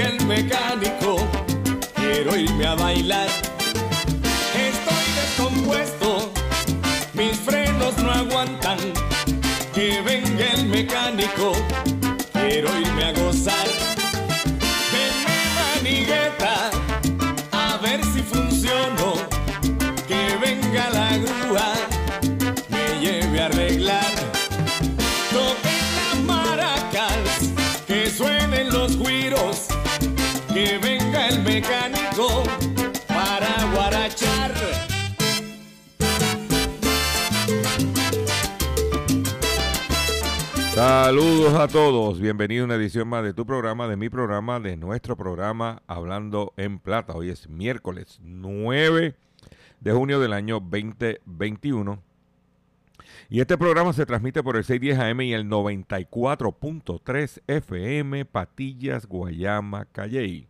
El mecánico, quiero irme a bailar. Estoy descompuesto, mis frenos no aguantan. Que venga el mecánico, mecánico para guarachar. Saludos a todos, bienvenido a una edición más de tu programa, de mi programa, de nuestro programa Hablando en Plata. Hoy es miércoles 9 de junio del año 2021. Y este programa se transmite por el 610 AM y el 94.3 FM Patillas, Guayama, Calley.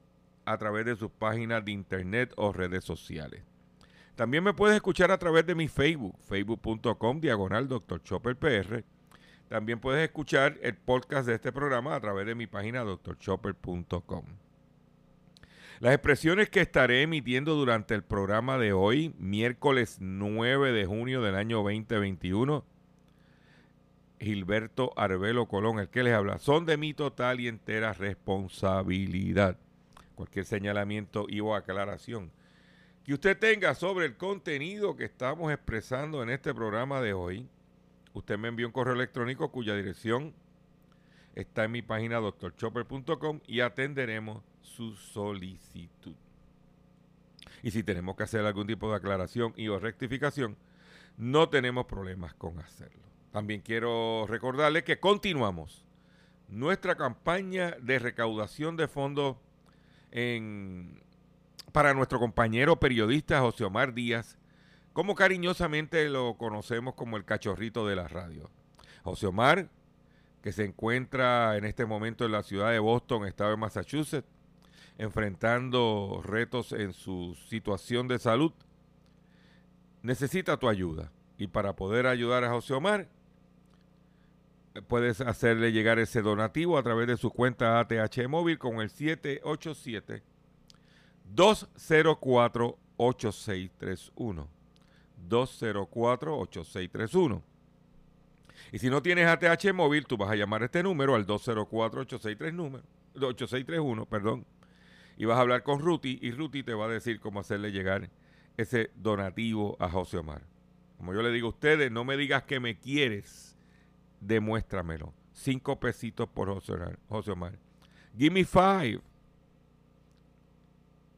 a través de sus páginas de internet o redes sociales. También me puedes escuchar a través de mi Facebook, facebook.com diagonal Dr. Chopper PR. También puedes escuchar el podcast de este programa a través de mi página drchopper.com. Las expresiones que estaré emitiendo durante el programa de hoy, miércoles 9 de junio del año 2021, Gilberto Arbelo Colón, el que les habla, son de mi total y entera responsabilidad. Cualquier señalamiento y o aclaración que usted tenga sobre el contenido que estamos expresando en este programa de hoy, usted me envió un correo electrónico cuya dirección está en mi página drchopper.com y atenderemos su solicitud. Y si tenemos que hacer algún tipo de aclaración y o rectificación, no tenemos problemas con hacerlo. También quiero recordarle que continuamos nuestra campaña de recaudación de fondos para nuestro compañero periodista José Omar Díaz, como cariñosamente lo conocemos como el cachorrito de la radio. José Omar, que se encuentra en este momento en la ciudad de Boston, estado de Massachusetts, enfrentando retos en su situación de salud, necesita tu ayuda. Y para poder ayudar a José Omar, puedes hacerle llegar ese donativo a través de su cuenta ATH móvil con el 787 204-8631. 204-8631. Y si no tienes ATH móvil, tú vas a llamar a este número al 204-8631, 8631, perdón. y vas a hablar con Ruti y Ruti te va a decir cómo hacerle llegar ese donativo a José Omar. Como yo le digo a ustedes, no me digas que me quieres, demuéstramelo. Cinco pesitos por José Omar. Give me five.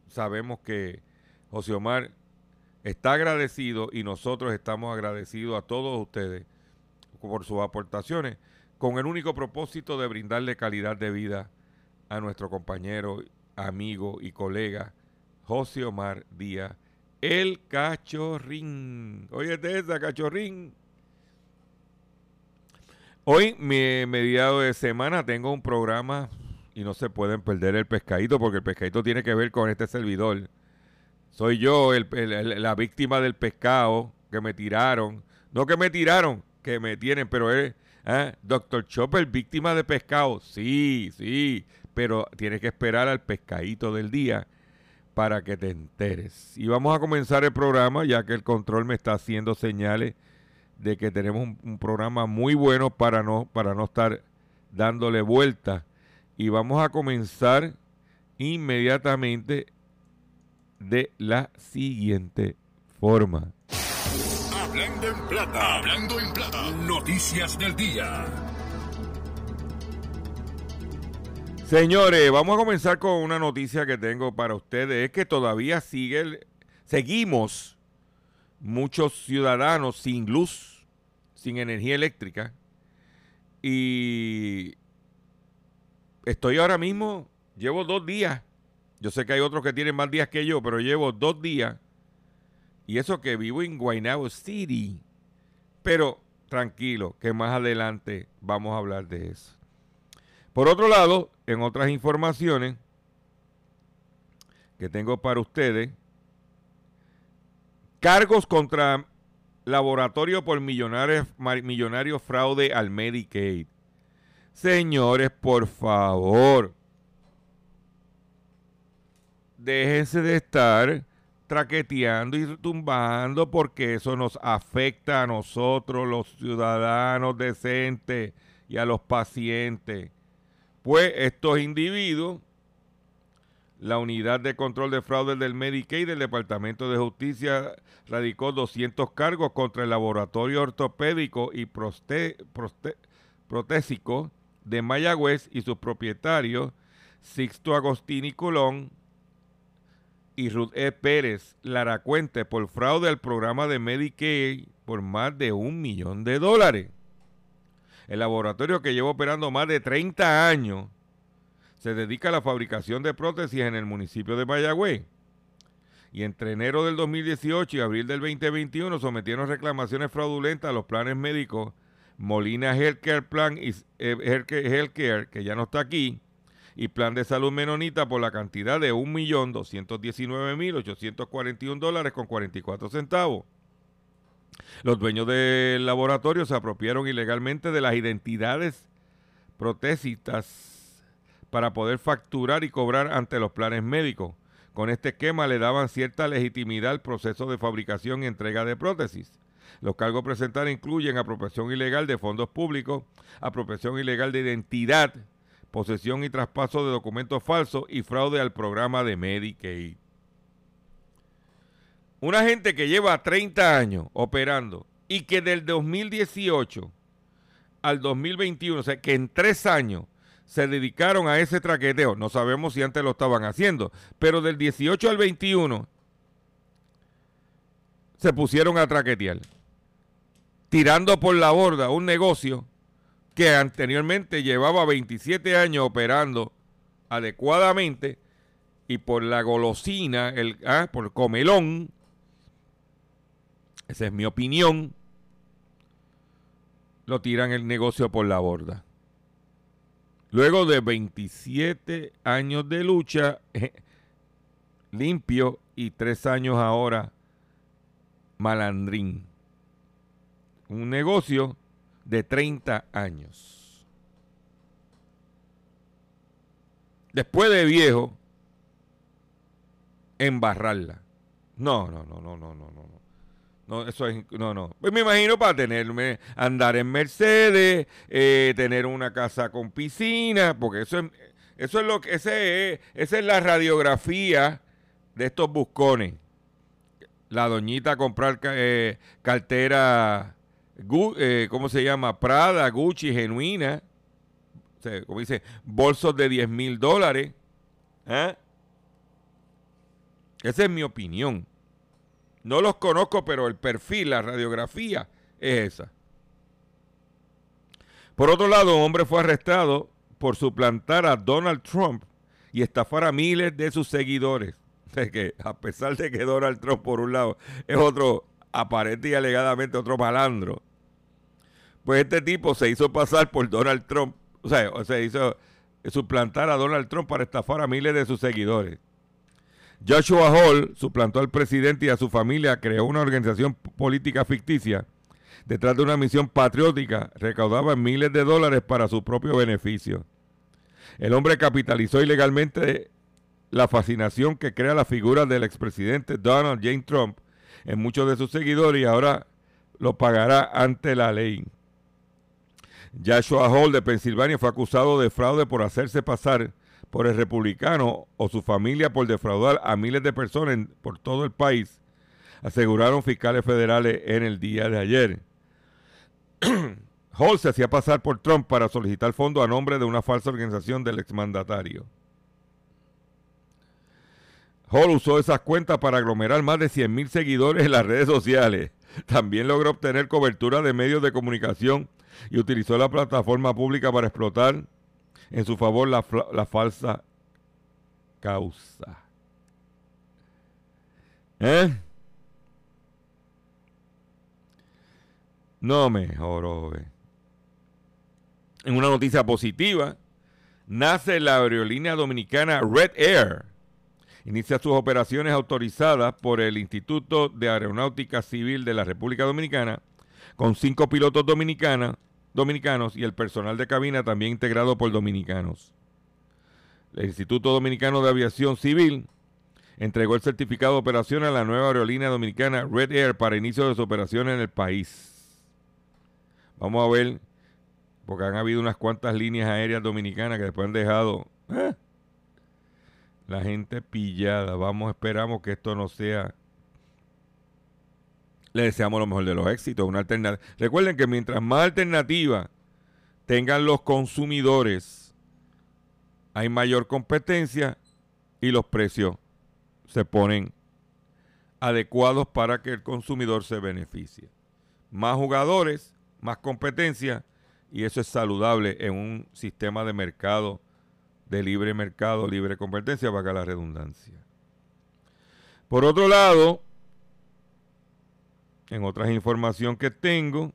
Sabemos que José Omar está agradecido y nosotros estamos agradecidos a todos ustedes por sus aportaciones con el único propósito de brindarle calidad de vida a nuestro compañero, amigo y colega José Omar Díaz, el cachorrín. Oye, esa cachorrín. Hoy, mi mediado de semana, tengo un programa y no se pueden perder el pescadito porque el pescadito tiene que ver con este servidor. Soy yo la víctima del pescado que me tiraron. No que me tiraron, que me tienen, pero es ¿eh? Doctor Chopper, víctima de pescado. Sí, sí, pero tienes que esperar al pescadito del día para que te enteres. Y vamos a comenzar el programa, ya que el control me está haciendo señales de que tenemos un, programa muy bueno para no, para no estar dándole vuelta. Y vamos a comenzar inmediatamente de la siguiente forma. Hablando en plata, hablando en plata, noticias del día. Señores, vamos a comenzar con una noticia que tengo para ustedes. Es que todavía sigue, seguimos muchos ciudadanos sin luz, sin energía eléctrica. Y estoy ahora mismo, llevo dos días. Yo sé que hay otros que tienen más días que yo, pero llevo dos días. Y eso que vivo en Guaynabo City. Pero tranquilo, que más adelante vamos a hablar de eso. Por otro lado, en otras informaciones que tengo para ustedes, Cargos contra laboratorio por millonarios, millonario fraude al Medicaid. Señores, por favor, déjense de estar traqueteando y tumbando porque eso nos afecta a nosotros, los ciudadanos decentes y a los pacientes. Pues estos individuos la Unidad de Control de Fraude del Medicaid del Departamento de Justicia radicó 200 cargos contra el laboratorio ortopédico y protésico de Mayagüez y sus propietarios Sixto Agostini Colón y Ruth E. Pérez Laracuente por fraude al programa de Medicaid por más de un millón de dólares. El laboratorio que lleva operando más de 30 años se dedica a la fabricación de prótesis en el municipio de Mayagüez. Y entre enero del 2018 y abril del 2021 sometieron reclamaciones fraudulentas a los planes médicos Molina Healthcare Plan y eh, Healthcare, que ya no está aquí, y Plan de Salud Menonita por la cantidad de 1.219.841 dólares con 44 centavos. Los dueños del laboratorio se apropiaron ilegalmente de las identidades protésicas para poder facturar y cobrar ante los planes médicos. Con este esquema le daban cierta legitimidad al proceso de fabricación y entrega de prótesis. Los cargos presentados incluyen apropiación ilegal de fondos públicos, apropiación ilegal de identidad, posesión y traspaso de documentos falsos y fraude al programa de Medicaid. Una gente que lleva 30 años operando y que del 2018 al 2021, o sea, que en tres años se dedicaron a ese traqueteo. No sabemos si antes lo estaban haciendo, pero del 18 al 21 se pusieron a traquetear, tirando por la borda un negocio que anteriormente llevaba 27 años operando adecuadamente y por la golosina, el, ah, por comelón, esa es mi opinión, lo tiran el negocio por la borda. Luego de 27 años de lucha, limpio y tres años ahora malandrín. Un negocio de 30 años. Después de viejo, embarrarla. No, no, no, no, no, no, no. No, eso es, no, no. Pues me imagino para tenerme, andar en Mercedes, eh, tener una casa con piscina, porque eso es, Eso es lo que, ese es, esa es la radiografía de estos buscones. La doñita comprar eh, cartera, eh, ¿cómo se llama? Prada, Gucci, genuina. como dice, bolsos de 10 mil dólares. ¿eh? Esa es mi opinión. No los conozco, pero el perfil, la radiografía es esa. Por otro lado, un hombre fue arrestado por suplantar a Donald Trump y estafar a miles de sus seguidores. que a pesar de que Donald Trump, por un lado, es otro, aparente y alegadamente otro malandro, pues este tipo se hizo pasar por Donald Trump, o sea, se hizo suplantar a Donald Trump para estafar a miles de sus seguidores. Joshua Hall suplantó al presidente y a su familia, creó una organización política ficticia detrás de una misión patriótica, recaudaba miles de dólares para su propio beneficio. El hombre capitalizó ilegalmente la fascinación que crea la figura del expresidente Donald J. Trump en muchos de sus seguidores y ahora lo pagará ante la ley. Joshua Hall de Pensilvania fue acusado de fraude por hacerse pasar por el republicano o su familia por defraudar a miles de personas por todo el país, aseguraron fiscales federales en el día de ayer. Hall se hacía pasar por Trump para solicitar fondos a nombre de una falsa organización del exmandatario. Hall usó esas cuentas para aglomerar más de 100.000 seguidores en las redes sociales. También logró obtener cobertura de medios de comunicación y utilizó la plataforma pública para explotar en su favor la, la falsa causa. ¿Eh? No me jorobe. En una noticia positiva, nace la aerolínea dominicana Red Air. Inicia sus operaciones autorizadas por el Instituto de Aeronáutica Civil de la República Dominicana con cinco pilotos dominicanos y el personal de cabina también integrado por dominicanos. El Instituto Dominicano de Aviación Civil entregó el certificado de operación a la nueva aerolínea dominicana Red Air para inicio de su operación en el país. Vamos a ver, porque han habido unas cuantas líneas aéreas dominicanas que después han dejado ¿eh? la gente pillada. Vamos, esperamos que esto no sea. Le deseamos lo mejor de los éxitos, una alternativa. Recuerden que mientras más alternativa tengan los consumidores, hay mayor competencia y los precios se ponen adecuados para que el consumidor se beneficie. Más jugadores, más competencia y eso es saludable en un sistema de mercado, de libre mercado, libre competencia, para la redundancia. Por otro lado, en otras información que tengo,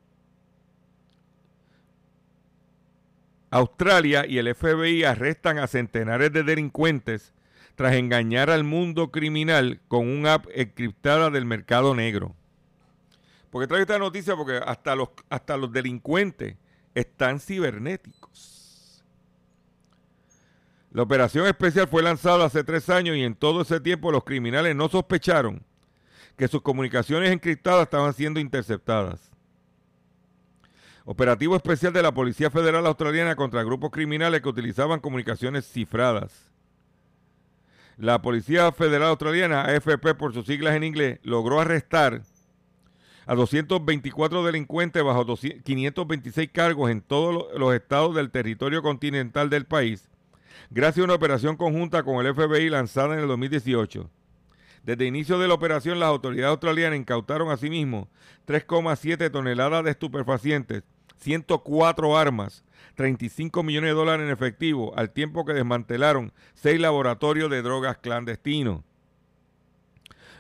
Australia y el FBI arrestan a centenares de delincuentes tras engañar al mundo criminal con una app encriptada del mercado negro. Porque traigo esta noticia porque hasta los, hasta los delincuentes están cibernéticos. La operación especial fue lanzada hace tres años y en todo ese tiempo los criminales no sospecharon que sus comunicaciones encriptadas estaban siendo interceptadas. Operativo especial de la Policía Federal Australiana contra grupos criminales que utilizaban comunicaciones cifradas. La Policía Federal Australiana, AFP por sus siglas en inglés, logró arrestar a 224 delincuentes bajo 526 cargos en todos los estados del territorio continental del país, gracias a una operación conjunta con el FBI lanzada en el 2018. Desde el inicio de la operación, las autoridades australianas incautaron asimismo 3,7 toneladas de estupefacientes, 104 armas, 35 millones de dólares en efectivo, al tiempo que desmantelaron seis laboratorios de drogas clandestinos.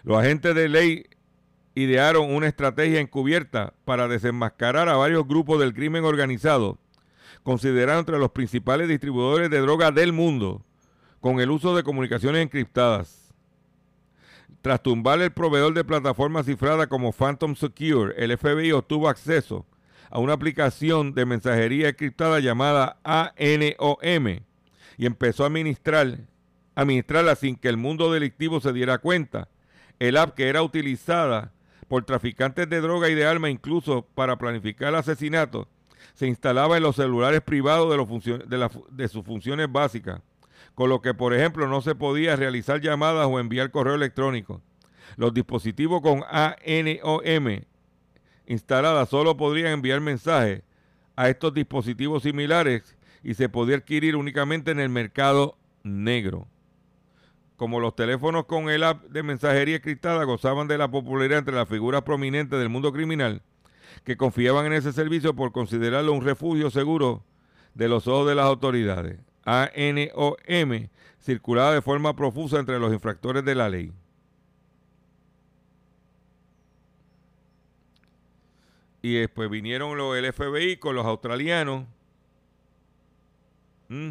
Los agentes de ley idearon una estrategia encubierta para desenmascarar a varios grupos del crimen organizado, considerados entre los principales distribuidores de drogas del mundo, con el uso de comunicaciones encriptadas. Tras tumbar el proveedor de plataformas cifradas como Phantom Secure, el FBI obtuvo acceso a una aplicación de mensajería encriptada llamada ANOM y empezó a administrar, administrarla sin que el mundo delictivo se diera cuenta. El app que era utilizada por traficantes de droga y de armas, incluso para planificar asesinatos, se instalaba en los celulares privados de sus funciones básicas, con lo que, por ejemplo, no se podía realizar llamadas o enviar correo electrónico. Los dispositivos con ANOM instaladas solo podrían enviar mensajes a estos dispositivos similares y se podía adquirir únicamente en el mercado negro. Como los teléfonos con el app de mensajería encriptada gozaban de la popularidad entre las figuras prominentes del mundo criminal, que confiaban en ese servicio por considerarlo un refugio seguro de los ojos de las autoridades. ANOM circulaba de forma profusa entre los infractores de la ley. Y después vinieron los el FBI con los australianos. Mm,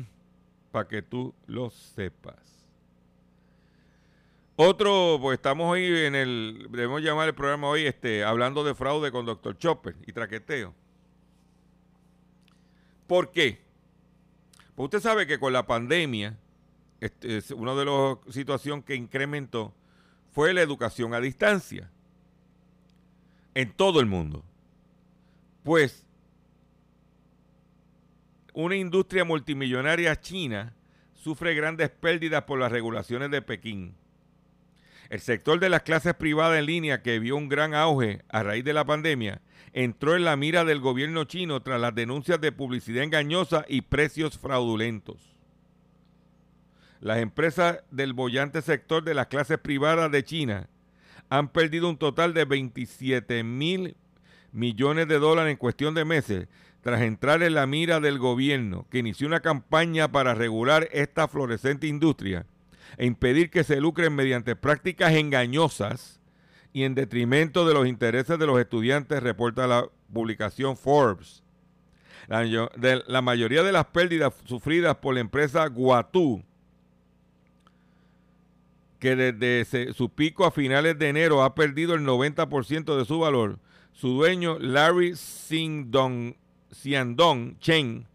Para que tú lo sepas. Otro, pues estamos hoy en el, debemos llamar el programa hoy, este, hablando de fraude con Dr. Chopper y traqueteo. ¿Por qué? Pues usted sabe que con la pandemia, este, es una de las situaciones que incrementó fue la educación a distancia en todo el mundo. Pues una industria multimillonaria china sufre grandes pérdidas por las regulaciones de Pekín. El sector de las clases privadas en línea, que vio un gran auge a raíz de la pandemia, entró en la mira del gobierno chino tras las denuncias de publicidad engañosa y precios fraudulentos. Las empresas del bollante sector de las clases privadas de China han perdido un total de 27 mil millones de dólares en cuestión de meses tras entrar en la mira del gobierno, que inició una campaña para regular esta florecente industria e impedir que se lucren mediante prácticas engañosas y en detrimento de los intereses de los estudiantes, reporta la publicación Forbes. La, mayoría de las pérdidas sufridas por la empresa Guatú, que desde su pico a finales de enero ha perdido el 90% de su valor, su dueño Larry Xiandong Chen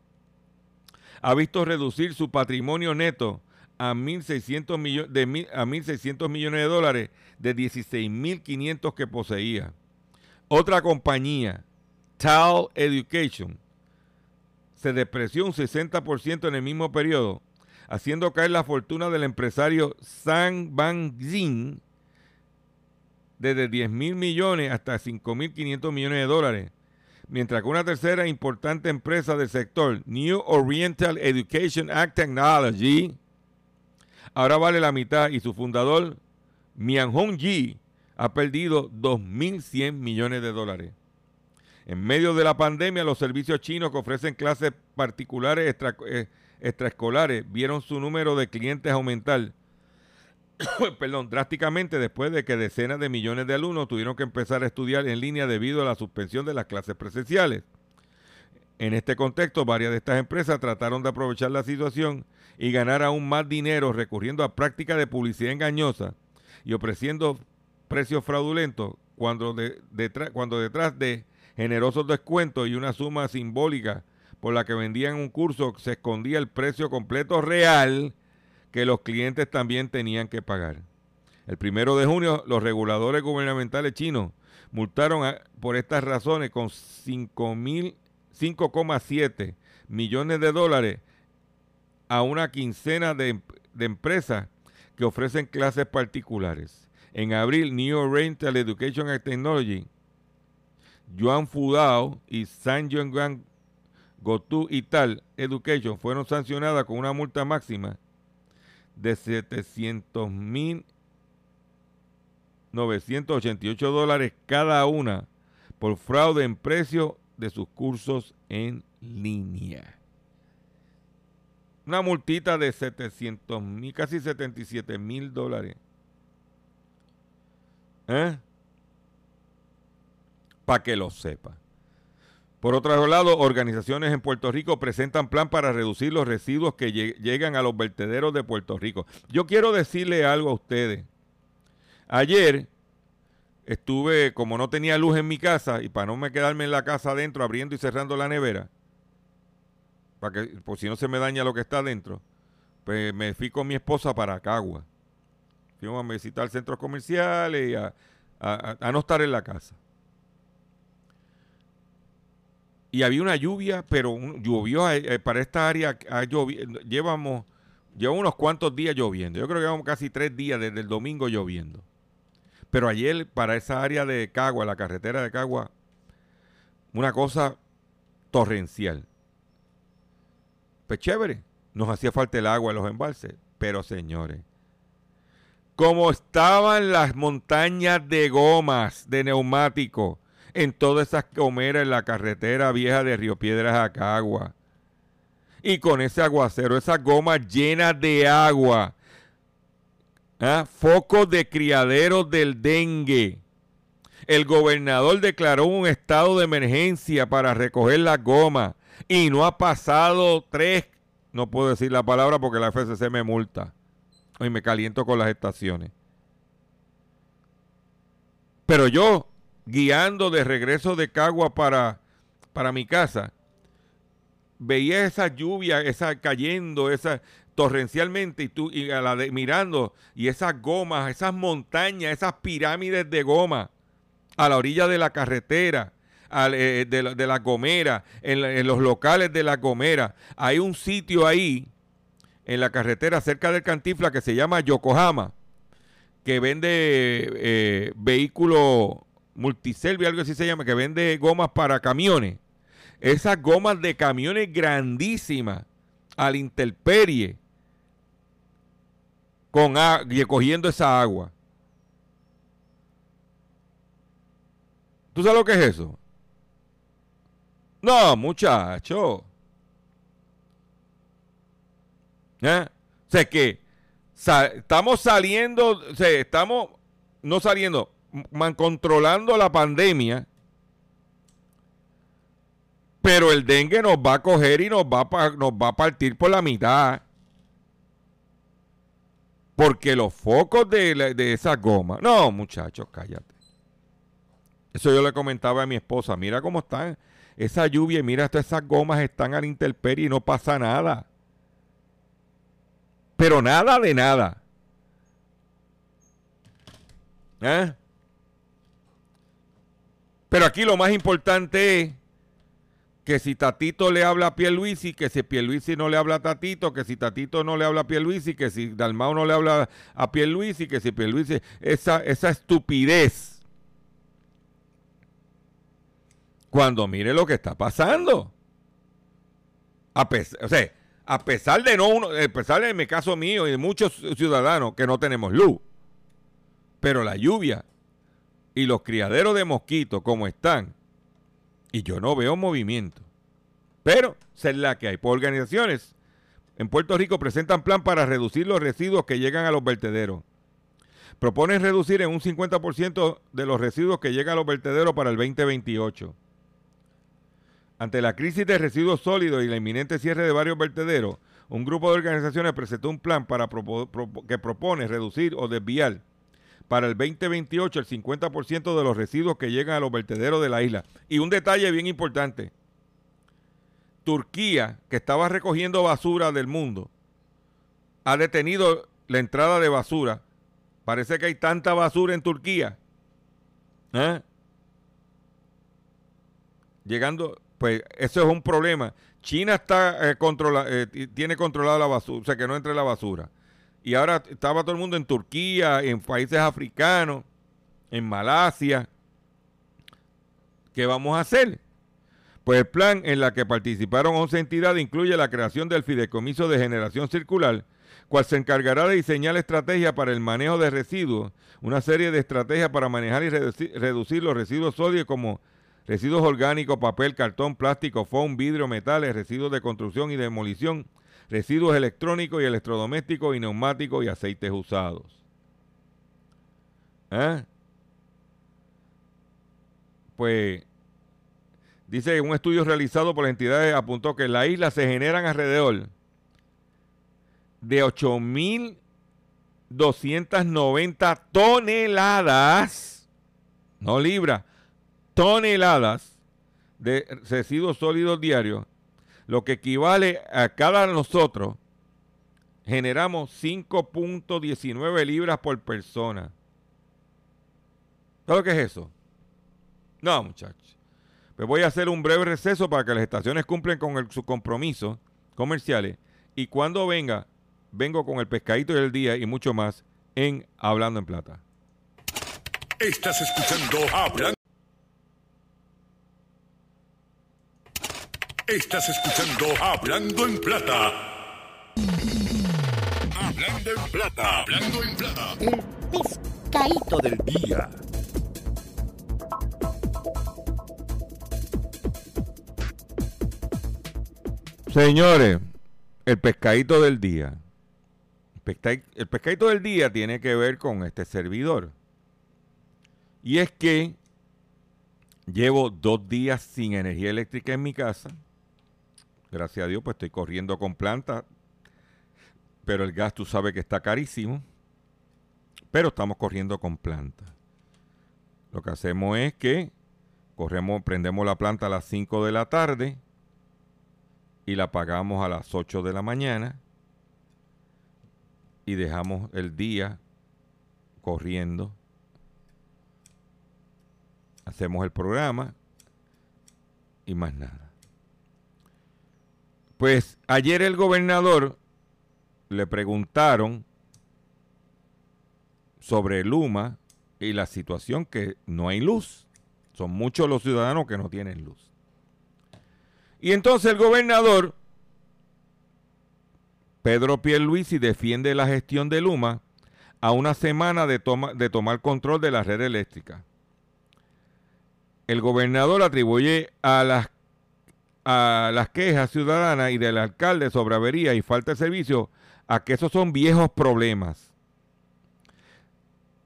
ha visto reducir su patrimonio neto a 1.600 millones de a 1.600 millones de dólares de 16.500 que poseía. Otra compañía, Tal Education, se depreció un 60% en el mismo periodo, haciendo caer la fortuna del empresario Sang Bang-jin desde 10 mil millones hasta 5.500 millones de dólares, mientras que una tercera importante empresa del sector, New Oriental Education Act Technology, ahora vale la mitad y su fundador, Mianhong Ji, ha perdido 2.100 millones de dólares. En medio de la pandemia, los servicios chinos que ofrecen clases particulares eh, extraescolares vieron su número de clientes aumentar drásticamente después de que decenas de millones de alumnos tuvieron que empezar a estudiar en línea debido a la suspensión de las clases presenciales. En este contexto, varias de estas empresas trataron de aprovechar la situación y ganar aún más dinero recurriendo a prácticas de publicidad engañosa y ofreciendo precios fraudulentos cuando, detrás de generosos descuentos y una suma simbólica por la que vendían un curso se escondía el precio completo real que los clientes también tenían que pagar. El primero de junio, los reguladores gubernamentales chinos multaron por estas razones con 5,7 millones de dólares a una quincena de, empresas que ofrecen clases particulares. En abril, New Oriental Education and Technology, Yuan Fudao y San Yongguan Gotu y Tal Education fueron sancionadas con una multa máxima de 700 mil 988 dólares cada una por fraude en precio de sus cursos en línea una multita de 700 mil, casi 77 mil dólares. ¿Eh? Para que lo sepa. Por otro lado, organizaciones en Puerto Rico presentan plan para reducir los residuos que llegan a los vertederos de Puerto Rico. Yo quiero decirle algo a ustedes. Ayer estuve, como no tenía luz en mi casa y para no me quedarme en la casa adentro abriendo y cerrando la nevera, para que, por si no se me daña lo que está adentro, pues me fui con mi esposa para Cagua. Fuimos a visitar centros comerciales y a, no estar en la casa. Y había una lluvia, pero llovió eh, para esta área, llevamos Lleva unos cuantos días lloviendo. Yo creo que llevamos casi tres días desde el domingo lloviendo. Pero ayer, para esa área de Cagua, la carretera de Cagua, una cosa torrencial. Pues chévere, nos hacía falta el agua en los embalses. Pero señores, como estaban las montañas de gomas, de neumáticos, en todas esas comeras en la carretera vieja de Río Piedras a Cagua. Y con ese aguacero, esas gomas llenas de agua, ¿ah? focos de criaderos del dengue. El gobernador declaró un estado de emergencia para recoger las gomas y no ha pasado tres, no puedo decir la palabra porque la FCC me multa. Y me caliento con las estaciones. Pero yo, guiando de regreso de Cagua para, para mi casa, veía esa lluvia, esa cayendo, esa torrencialmente y tú y a la de, mirando y esas gomas, esas montañas, esas pirámides de goma a la orilla de la carretera, eh, de, la, de, la, Gomera, en, los locales de la Gomera. Hay un sitio ahí en la carretera cerca del Cantifla que se llama Yokohama, que vende eh, vehículos multiservio, algo así se llama, que vende gomas para camiones. Esas gomas de camiones grandísimas al interperie con y cogiendo esa agua. ¿Tú sabes lo que es eso? No, muchacho. ¿Eh? O sea, que estamos saliendo, o estamos no saliendo, man, controlando la pandemia, pero el dengue nos va a coger y nos va a, nos va a partir por la mitad. Porque los focos de, de esa goma. No, muchachos, cállate. Eso yo le comentaba a mi esposa. Mira cómo están esa lluvia y mira, todas esas gomas están a la intemperie y no pasa nada. Pero nada de nada. ¿Eh? Pero aquí lo más importante es que si Tatito le habla a Pierluisi, que si Pierluisi no le habla a Tatito, que si Tatito no le habla a Pierluisi, que si Dalmao no le habla a Pierluisi, que si Pierluisi... Esa, esa estupidez. Cuando mire lo que está pasando. A pesar, o sea, a pesar de no uno, a pesar de mi caso mío y de muchos ciudadanos que no tenemos luz. Pero la lluvia y los criaderos de mosquitos como están, y yo no veo movimiento. Pero es la que hay. Por organizaciones en Puerto Rico presentan plan para reducir los residuos que llegan a los vertederos. Proponen reducir en un 50% de los residuos que llegan a los vertederos para el 2028. Ante la crisis de residuos sólidos y la inminente cierre de varios vertederos, un grupo de organizaciones presentó un plan para que propone reducir o desviar para el 2028 el 50% de los residuos que llegan a los vertederos de la isla. Y un detalle bien importante. Turquía, que estaba recogiendo basura del mundo, ha detenido la entrada de basura. Parece que hay tanta basura en Turquía. ¿eh? Llegando, pues eso es un problema. China está eh, eh, tiene controlada la basura, o sea que no entre la basura. Y ahora estaba todo el mundo en Turquía, en países africanos, en Malasia. ¿Qué vamos a hacer? Pues el plan en la que participaron 11 entidades incluye la creación del Fideicomiso de Generación Circular, cual se encargará de diseñar estrategias para el manejo de residuos, una serie de estrategias para manejar y reducir, los residuos sólidos como residuos orgánicos, papel, cartón, plástico, foam, vidrio, metales, residuos de construcción y demolición, residuos electrónicos y electrodomésticos y neumáticos y aceites usados. ¿Eh? Pues dice que un estudio realizado por las entidades apuntó que en la isla se generan alrededor de 8.290 toneladas, no libras, toneladas de residuos sólidos diarios lo que equivale a cada nosotros, generamos 5.19 libras por persona. ¿Sabes que es eso? No, muchachos. Pues voy a hacer un breve receso para que las estaciones cumplen con sus compromisos comerciales. Y cuando venga, vengo con el pescadito del día y mucho más en Hablando en Plata. Estás escuchando Hablando. Estás escuchando Hablando en Plata. Hablando en Plata. Hablando en Plata. El pescadito del día. Señores, el pescadito del día. El pescadito del día tiene que ver con este servidor. Y es que llevo dos días sin energía eléctrica en mi casa. Gracias a Dios, pues estoy corriendo con planta. Pero el gas tú sabes que está carísimo. Pero estamos corriendo con planta. Lo que hacemos es que corremos, prendemos la planta a las 5 de la tarde y la pagamos a las 8 de la mañana y dejamos el día corriendo. Hacemos el programa y más nada. Pues ayer el gobernador le preguntaron sobre Luma y la situación que no hay luz. Son muchos los ciudadanos que no tienen luz. Y entonces el gobernador, Pedro Pierluisi, defiende la gestión de Luma a una semana de, tomar control de la red eléctrica. El gobernador atribuye a las, a las quejas ciudadanas y del alcalde sobre avería y falta de servicio a que esos son viejos problemas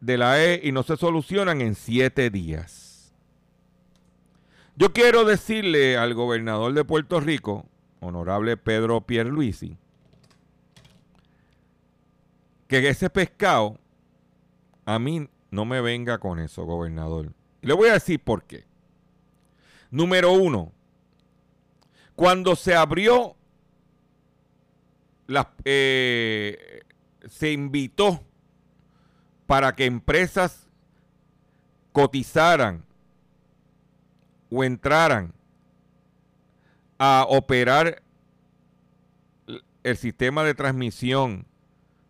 de la E y no se solucionan en siete días. Yo quiero decirle al gobernador de Puerto Rico, honorable Pedro Pierluisi, que ese pescado a mí no me venga con eso, gobernador. le voy a decir por qué. Número uno, cuando se abrió, eh, se invitó para que empresas cotizaran o entraran a operar el sistema de transmisión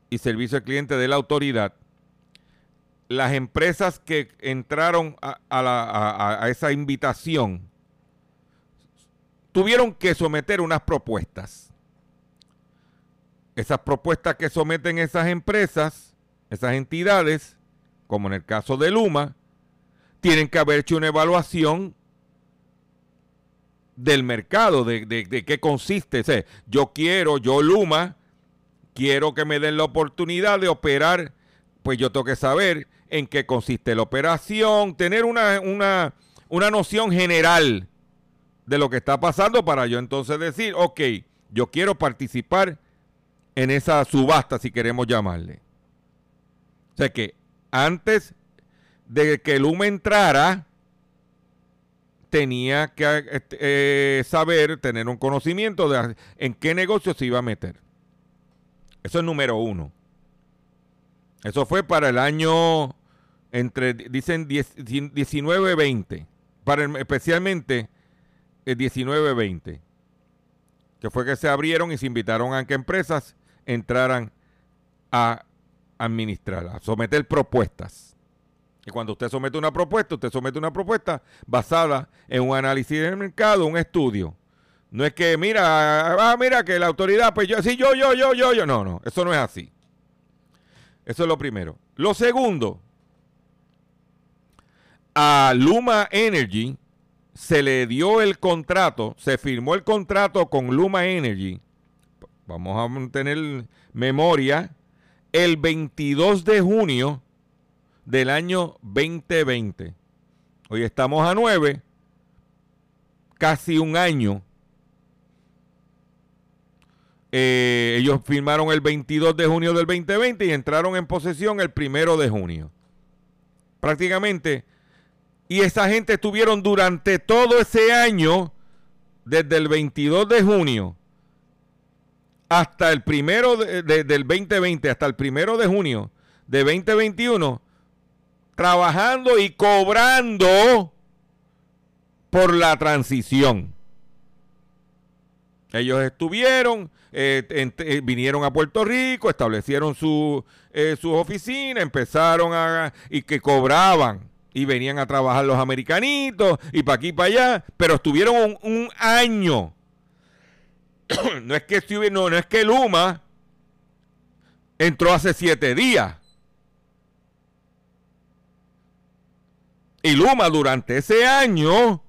y servicio al cliente de la autoridad, las empresas que entraron a, esa invitación tuvieron que someter unas propuestas. Esas propuestas que someten esas empresas, esas entidades, como en el caso de Luma, tienen que haber hecho una evaluación del mercado, de, de, qué consiste. yo quiero, yo Luma, quiero que me den la oportunidad de operar, pues yo tengo que saber en qué consiste la operación, tener una, una, una noción general de lo que está pasando para yo entonces decir, ok, yo quiero participar en esa subasta, si queremos llamarle. O sea que antes de que Luma entrara, tenía que este, eh, saber, tener un conocimiento de en qué negocio se iba a meter. Eso es número uno. Eso fue para el año entre, dicen 19-20, para especialmente el 19-20, que fue que se abrieron y se invitaron a que empresas entraran a administrar, a someter propuestas. Y cuando usted somete una propuesta, usted somete una propuesta basada en un análisis del mercado, un estudio. No es que, mira, ah, mira que la autoridad, pues yo, sí, yo, yo, yo, yo, yo. No, no, eso no es así. Eso es lo primero. Lo segundo, a Luma Energy se le dio el contrato, se firmó el contrato con Luma Energy. Vamos a tener memoria. El 22 de junio del año 2020. Hoy estamos a 9, casi un año. Eh, ellos firmaron el 22 de junio del 2020 y entraron en posesión el primero de junio. Prácticamente. Y esa gente estuvieron durante todo ese año, desde el 22 de junio hasta el primero del 2020, hasta el primero de junio de 2021, trabajando y cobrando por la transición. Ellos estuvieron eh, eh, vinieron a Puerto Rico, establecieron su, eh, sus oficinas, empezaron a... y que cobraban y venían a trabajar los americanitos y para aquí y para allá, pero estuvieron un, un año. no es que estuvi- no, no es que Luma entró hace siete días. Y Luma durante ese año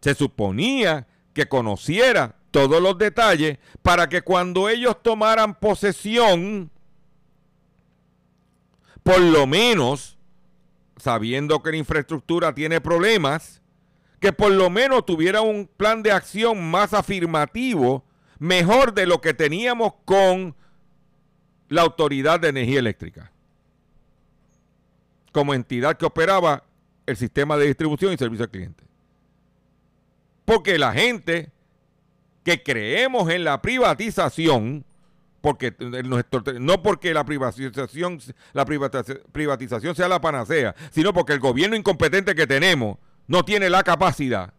se suponía que conociera todos los detalles para que cuando ellos tomaran posesión, por lo menos, sabiendo que la infraestructura tiene problemas, que por lo menos tuviera un plan de acción más afirmativo, mejor de lo que teníamos con la Autoridad de Energía Eléctrica, como entidad que operaba el sistema de distribución y servicio al cliente. Porque la gente que creemos en la privatización, porque no porque la privatización, la privatiza- privatización sea la panacea, sino porque el gobierno incompetente que tenemos no tiene la capacidad.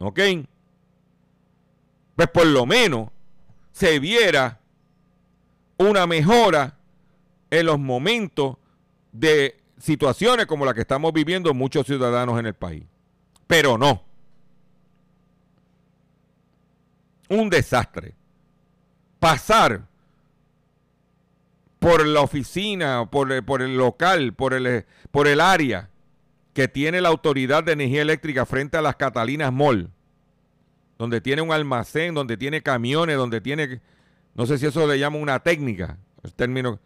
¿Ok? Pues por lo menos se viera una mejora en los momentos de situaciones como la que estamos viviendo muchos ciudadanos en el país. Pero no. Un desastre. Pasar por la oficina, por el, por el local, por el, por el área que tiene la Autoridad de Energía Eléctrica frente a las Catalinas Mall, donde tiene un almacén, donde tiene camiones, donde tiene, no sé si eso le llama una técnica, el término,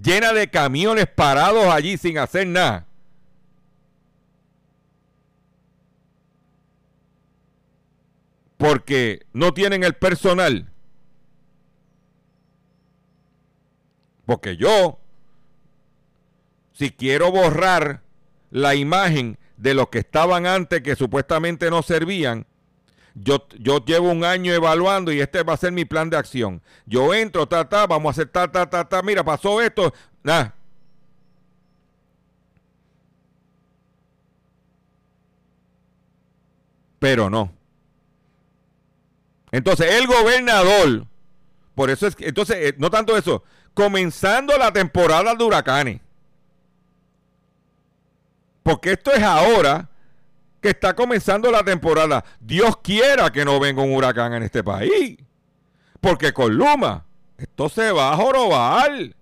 llena de camiones parados allí sin hacer nada. Porque no tienen el personal. Porque yo, si quiero borrar la imagen de los que estaban antes que supuestamente no servían, yo, yo llevo un año evaluando y este va a ser mi plan de acción. Yo entro, ta, ta, vamos a hacer ta, ta, ta, ta, mira, pasó esto, nada. Pero no. Entonces, el gobernador, por eso es que, entonces, eh, no tanto eso, comenzando la temporada de huracanes. Porque esto es ahora que está comenzando la temporada. Dios quiera que no venga un huracán en este país. Porque con Luma, esto se va a jorobar.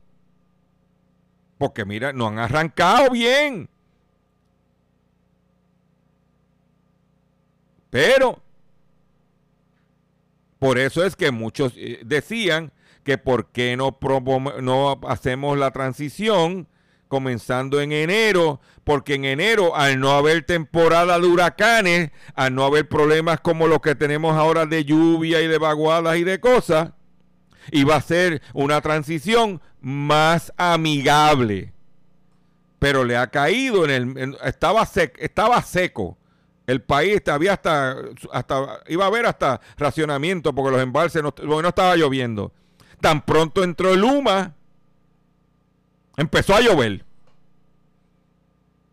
Porque mira, no han arrancado bien. Pero, por eso es que muchos eh, decían que por qué no, hacemos la transición comenzando en enero, porque en enero, al no haber temporada de huracanes, al no haber problemas como los que tenemos ahora de lluvia y de vaguadas y de cosas, iba a ser una transición más amigable. Pero le ha caído en el estaba estaba seco. El país había hasta hasta iba a haber hasta racionamiento porque los embalses no, estaba lloviendo. Tan pronto entró Luma, empezó a llover.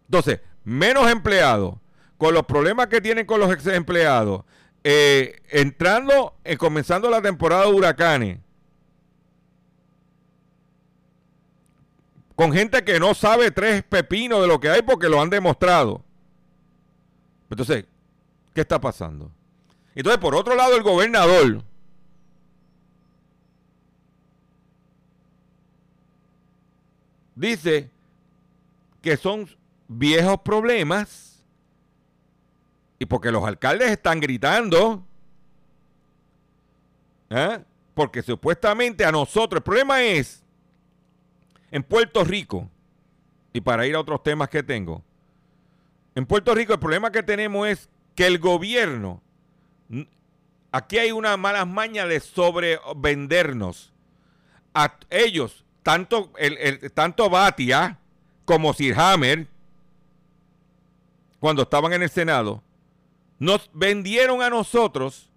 Entonces, menos empleados, con los problemas que tienen con los ex empleados, eh, entrando, eh, comenzando la temporada de huracanes, con gente que no sabe tres pepinos de lo que hay porque lo han demostrado. Entonces, ¿qué está pasando? Entonces, por otro lado, el gobernador dice que son viejos problemas y porque los alcaldes están gritando, ¿eh? porque supuestamente a nosotros, el problema es en Puerto Rico, y para ir a otros temas que tengo, en Puerto Rico el problema que tenemos es que el gobierno, aquí hay una mala maña de sobrevendernos a ellos, tanto, el- tanto Batia como Sir Hammer, cuando estaban en el Senado, nos vendieron a nosotros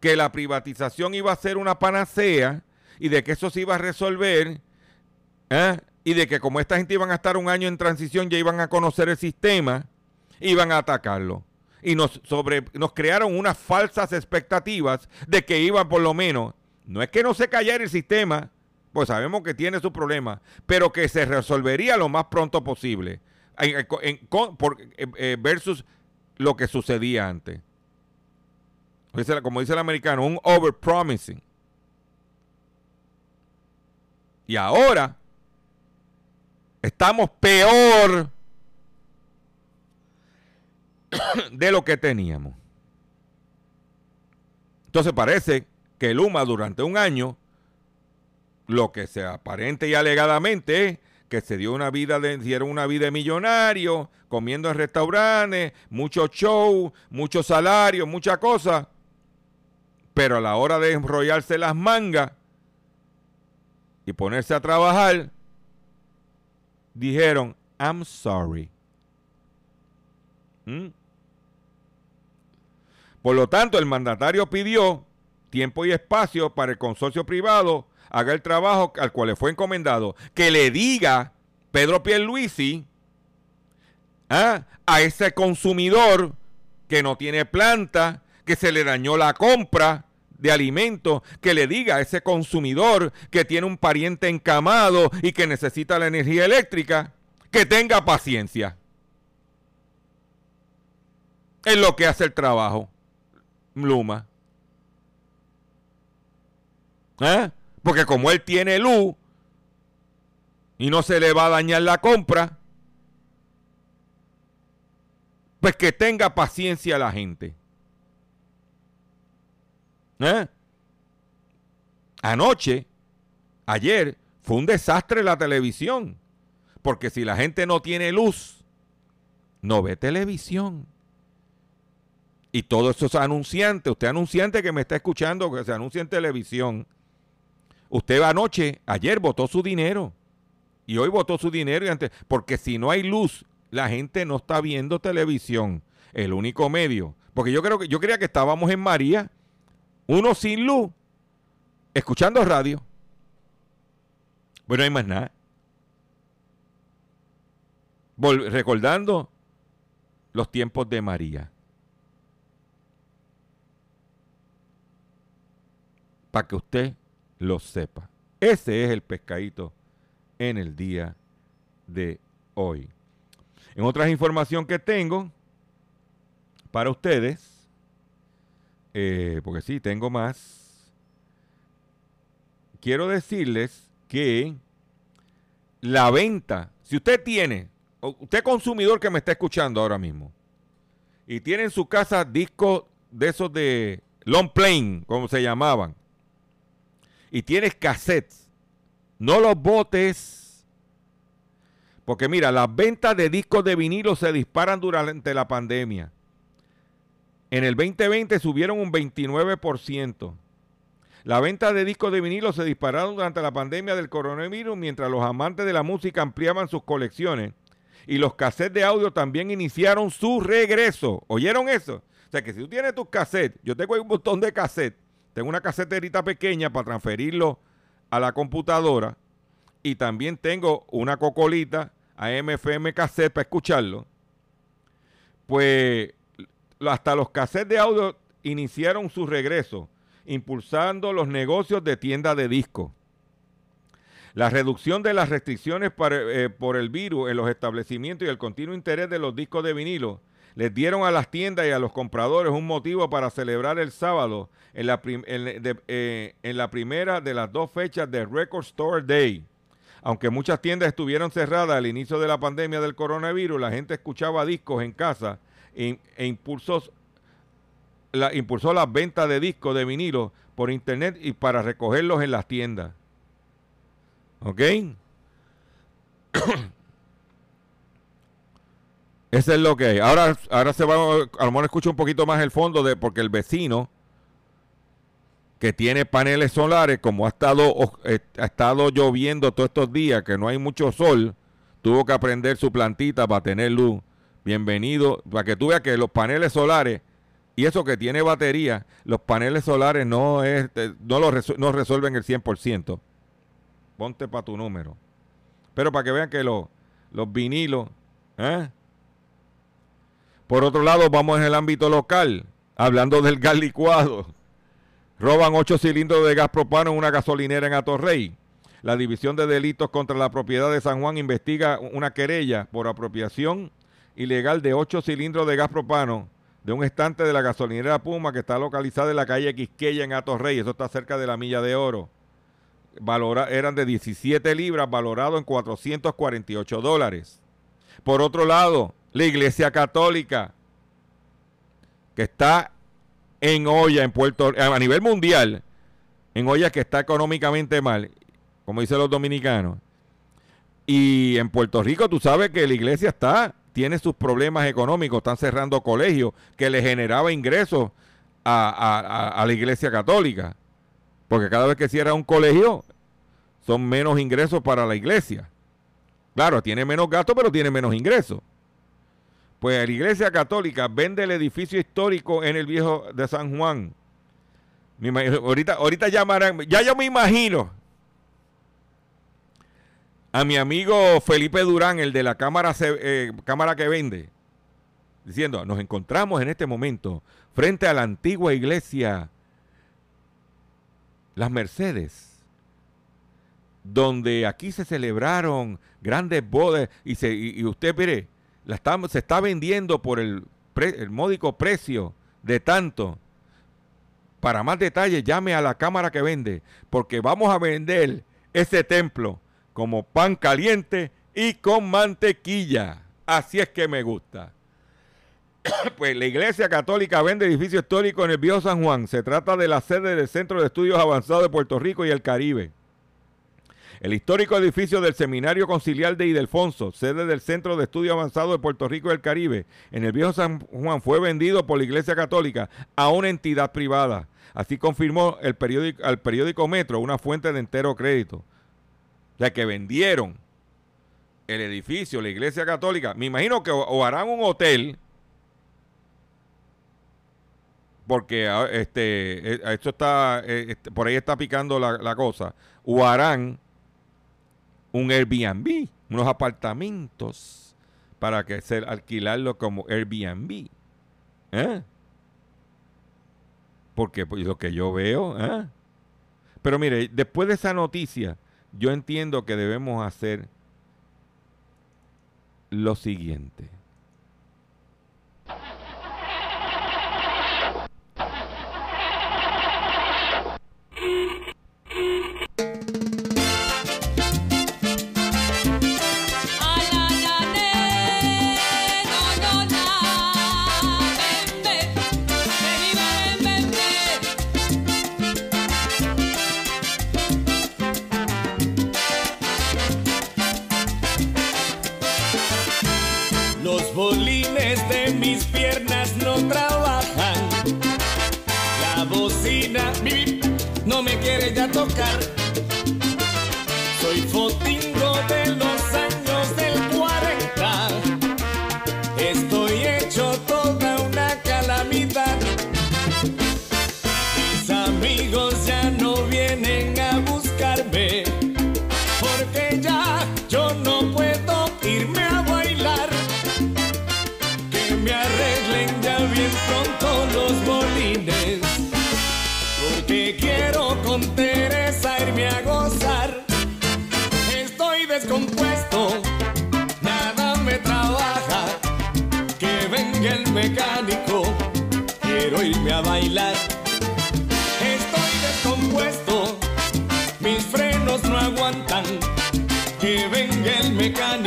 que la privatización iba a ser una panacea y de que eso se iba a resolver ¿eh? Y de que como esta gente iban a estar un año en transición ya iban a conocer el sistema, iban a atacarlo. y nos, sobre, nos crearon unas falsas expectativas de que iban por lo menos, no es que no se callara el sistema, pues sabemos que tiene su problema, pero que se resolvería lo más pronto posible eh, versus lo que sucedía antes. Como dice el americano, un overpromising. Y ahora estamos peor de lo que teníamos. Entonces parece que Luma durante un año, lo que se aparente y alegadamente es que se dio una vida de, dieron una vida de millonario, comiendo en restaurantes, mucho show, mucho salario, mucha cosa. Pero a la hora de enrollarse las mangas y ponerse a trabajar, dijeron, I'm sorry. ¿Mm? Por lo tanto, el mandatario pidió tiempo y espacio para el consorcio privado haga el trabajo al cual le fue encomendado. Que le diga Pedro Pierluisi ¿ah? a ese consumidor que no tiene planta, que se le dañó la compra de alimentos, que le diga a ese consumidor que tiene un pariente encamado y que necesita la energía eléctrica, que tenga paciencia. Es lo que hace el trabajo. Luma. ¿Eh? Porque como él tiene luz y no se le va a dañar la compra, pues que tenga paciencia la gente. ¿Eh? Anoche, ayer, fue un desastre la televisión. Porque si la gente no tiene luz, no ve televisión. Y todos esos anunciantes, usted anunciante que me está escuchando, que se anuncia en televisión, usted anoche, ayer votó su dinero. Y hoy votó su dinero y antes, porque si no hay luz, la gente no está viendo televisión. El único medio. Porque yo creo que yo creía que estábamos en María, uno sin luz, escuchando radio. Bueno, no hay más nada. recordando los tiempos de María. para que usted lo sepa. Ese es el pescadito en el día de hoy. En otras información que tengo para ustedes, eh, porque sí, tengo más, quiero decirles que la venta, si usted tiene, usted consumidor que me está escuchando ahora mismo, y tiene en su casa discos de esos de long plane, como se llamaban, y tienes cassettes, no los botes. Porque mira, las ventas de discos de vinilo se disparan durante la pandemia. En el 2020 subieron un 29%. La venta de discos de vinilo se dispararon durante la pandemia del coronavirus mientras los amantes de la música ampliaban sus colecciones y los cassettes de audio también iniciaron su regreso. ¿Oyeron eso? O sea que si tú tienes tus cassettes, yo tengo un montón de cassettes tengo una caseterita pequeña para transferirlo a la computadora y también tengo una cocolita a MFM cassette para escucharlo. Pues hasta los cassettes de audio iniciaron su regreso, impulsando los negocios de tienda de discos. La reducción de las restricciones eh, por el virus en los establecimientos y el continuo interés de los discos de vinilo les dieron a las tiendas y a los compradores un motivo para celebrar el sábado en la, eh, en la primera de las dos fechas de Record Store Day. Aunque muchas tiendas estuvieron cerradas al inicio de la pandemia del coronavirus, la gente escuchaba discos en casa e, impulsó, la, impulsó las ventas de discos de vinilo por internet y para recogerlos en las tiendas. ¿Ok? Eso es lo que hay. Ahora, ahora se va, a lo mejor escucho un poquito más el fondo de porque el vecino que tiene paneles solares, como ha estado, eh, ha estado lloviendo todos estos días, que no hay mucho sol, tuvo que aprender su plantita para tener luz. Bienvenido, para que tú veas que los paneles solares, y eso que tiene batería, los paneles solares no, eh, no, lo no resuelven el 100%. Ponte para tu número. Pero para que vean que los, los vinilos, ¿eh? Por otro lado, vamos en el ámbito local, hablando del gas licuado. Roban ocho cilindros de gas propano en una gasolinera en Atorrey. La División de Delitos contra la Propiedad de San Juan investiga una querella por apropiación ilegal de ocho cilindros de gas propano de un estante de la gasolinera Puma que está localizada en la calle Quisqueya en Atorrey. Eso está cerca de la Milla de Oro. Valora, eran de 17 libras, valorado en 448 dólares. Por otro lado, la Iglesia Católica, que está en olla en Puerto a nivel mundial, en olla que está económicamente mal, como dicen los dominicanos. Y en Puerto Rico tú sabes que la iglesia está, tiene sus problemas económicos, están cerrando colegios que le generaba ingresos a, a- a- la iglesia católica. Porque cada vez que cierra un colegio, son menos ingresos para la iglesia. Claro, tiene menos gastos, pero tiene menos ingresos. Pues la iglesia católica vende el edificio histórico en el viejo de San Juan. Ahorita, ahorita llamarán, ya yo me imagino a mi amigo Felipe Durán, el de la cámara, eh, cámara que vende, diciendo, nos encontramos en este momento frente a la antigua iglesia Las Mercedes, donde aquí se celebraron grandes bodas y, usted mire, la se está vendiendo por el, el módico precio de tanto. Para más detalles, llame a la cámara que vende, porque vamos a vender ese templo como pan caliente y con mantequilla. Así es que me gusta. Pues la Iglesia Católica vende edificio histórico en el Viejo San Juan. Se trata de la sede del Centro de Estudios Avanzados de Puerto Rico y el Caribe. El histórico edificio del Seminario Conciliar de Idelfonso, sede del Centro de Estudios Avanzados de Puerto Rico y el Caribe, en el Viejo San Juan, fue vendido por la Iglesia Católica a una entidad privada. Así confirmó el periódico, al periódico Metro, una fuente de entero crédito. Sea, que vendieron el edificio, la Iglesia Católica. Me imagino que o, o harán un hotel, porque ah, este, eh, esto está, eh, este, por ahí está picando la, la cosa, o harán un Airbnb, unos apartamentos para que se alquilarlo como Airbnb. ¿Eh? Porque pues, lo que yo veo, ¿eh? Pero mire, después de esa noticia, yo entiendo que debemos hacer lo siguiente. Tocar.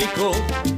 Mecánico,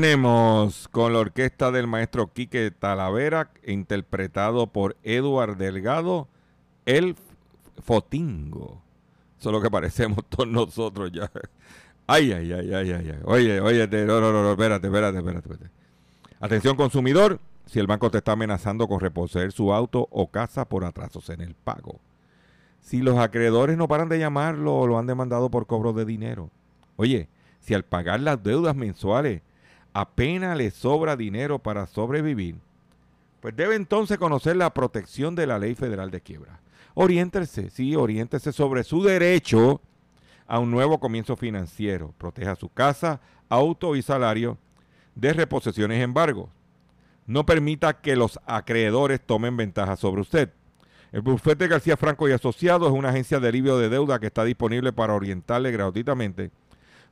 tenemos con la orquesta del maestro Quique Talavera, interpretado por Eduard Delgado, el Fotingo. Eso es lo que parecemos todos nosotros ya. Ay, ay, ay, ay, ay. ay. Oye, oye, te- no, no, no, espérate, espérate, espérate, espérate. Atención consumidor, si el banco te está amenazando con reposeer su auto o casa por atrasos en el pago. Si los acreedores no paran de llamarlo o lo han demandado por cobro de dinero. Oye, si al pagar las deudas mensuales apenas le sobra dinero para sobrevivir, pues debe entonces conocer la protección de la ley federal de quiebra. Oriéntese, sí, oriéntese sobre su derecho a un nuevo comienzo financiero. Proteja su casa, auto y salario de reposiciones y embargos. No permita que los acreedores tomen ventaja sobre usted. El bufete García Franco y Asociados es una agencia de alivio de deuda que está disponible para orientarle gratuitamente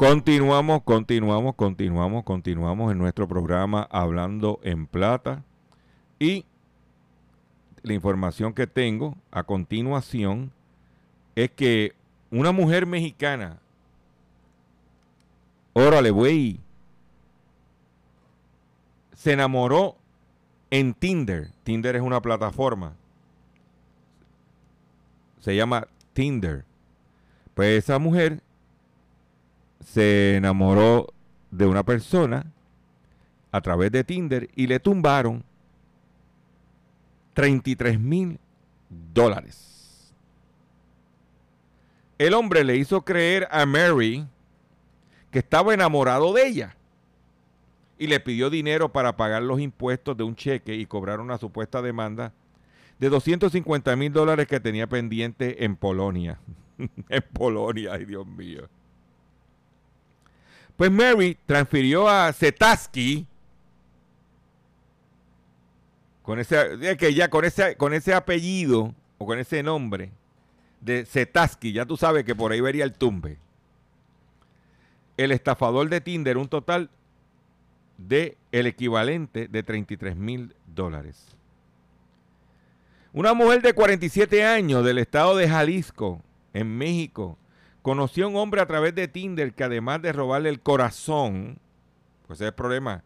Continuamos, continuamos, continuamos, continuamos en nuestro programa Hablando en Plata. Y la información que tengo a continuación es que una mujer mexicana, órale, güey, se enamoró en Tinder. Tinder es una plataforma. Se llama Tinder. Pues esa mujer se enamoró de una persona a través de Tinder y le tumbaron 33 mil dólares. El hombre le hizo creer a Mary que estaba enamorado de ella y le pidió dinero para pagar los impuestos de un cheque y cobrar una supuesta demanda de 250 mil dólares que tenía pendiente en Polonia. en Polonia, ay Dios mío. Pues Mary transfirió a Zetaski con ese que ya con ese con ese apellido o con ese nombre de Zetaski, ya tú sabes que por ahí vería el tumbe. El estafador de Tinder un total de el equivalente de 33 mil dólares. Una mujer de 47 años del estado de Jalisco, en México, conoció a un hombre a través de Tinder que además de robarle el corazón, pues ese es el problema,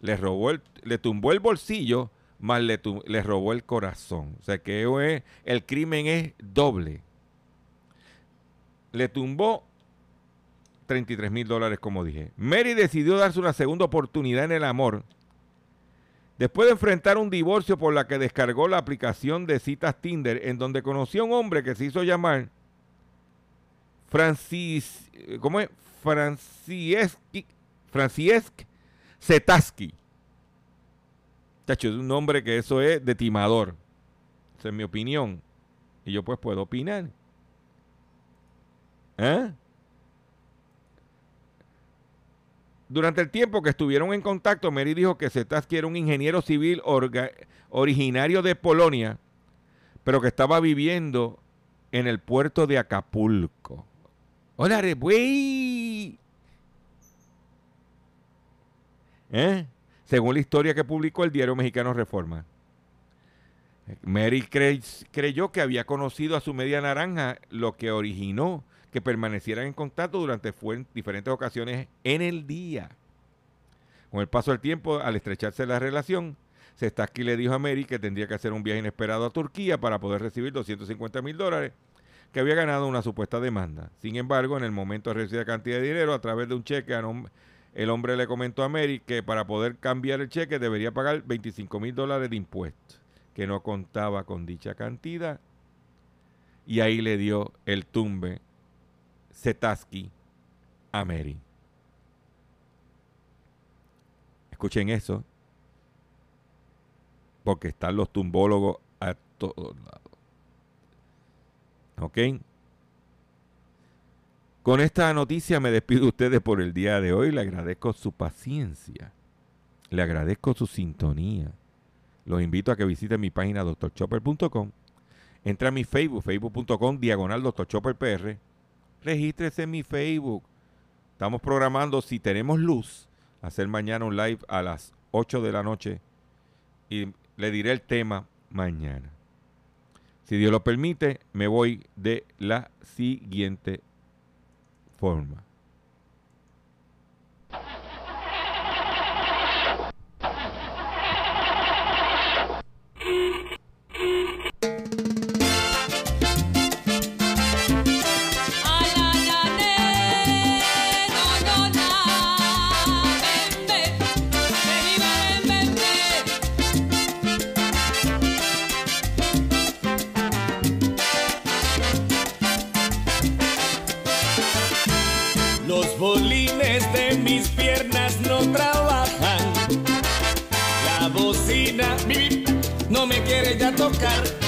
le, robó el, le tumbó el bolsillo, más le, le robó el corazón. O sea que el crimen es doble. Le tumbó 33 mil dólares, como dije. Mary decidió darse una segunda oportunidad en el amor. Después de enfrentar un divorcio por la que descargó la aplicación de citas Tinder, en donde conoció a un hombre que se hizo llamar Francis, ¿cómo es? Francieschi, Franciesc Zetaski. Tacho, es un nombre que eso es de timador. Esa es mi opinión. Y yo pues puedo opinar. ¿Eh? Durante el tiempo que estuvieron en contacto, Mary dijo que Zetaski era un ingeniero civil originario de Polonia, pero que estaba viviendo en el puerto de Acapulco. Hola, güey. ¿Eh? Según la historia que publicó el diario mexicano Reforma. Mary creyó que había conocido a su media naranja, lo que originó que permanecieran en contacto durante diferentes ocasiones en el día. Con el paso del tiempo, al estrecharse la relación, Sestaski le dijo a Mary que tendría que hacer un viaje inesperado a Turquía para poder recibir 250 mil dólares que había ganado una supuesta demanda. Sin embargo, en el momento de recibir cantidad de dinero a través de un cheque, el hombre le comentó a Mary que para poder cambiar el cheque debería pagar 25 mil dólares de impuestos, que no contaba con dicha cantidad. Y ahí le dio el tumbe Zetaski a Mary. Escuchen eso, porque están los tumbólogos a todos lados. ¿Ok? Con esta noticia me despido de ustedes por el día de hoy. Le agradezco su paciencia. Le agradezco su sintonía. Los invito a que visiten mi página doctorchopper.com. Entra a mi Facebook, facebook.com, diagonal doctorchopperpr regístrese en mi Facebook. Estamos programando, si tenemos luz, hacer mañana un live a las 8 de la noche y le diré el tema mañana. Si Dios lo permite, me voy de la siguiente forma. Soy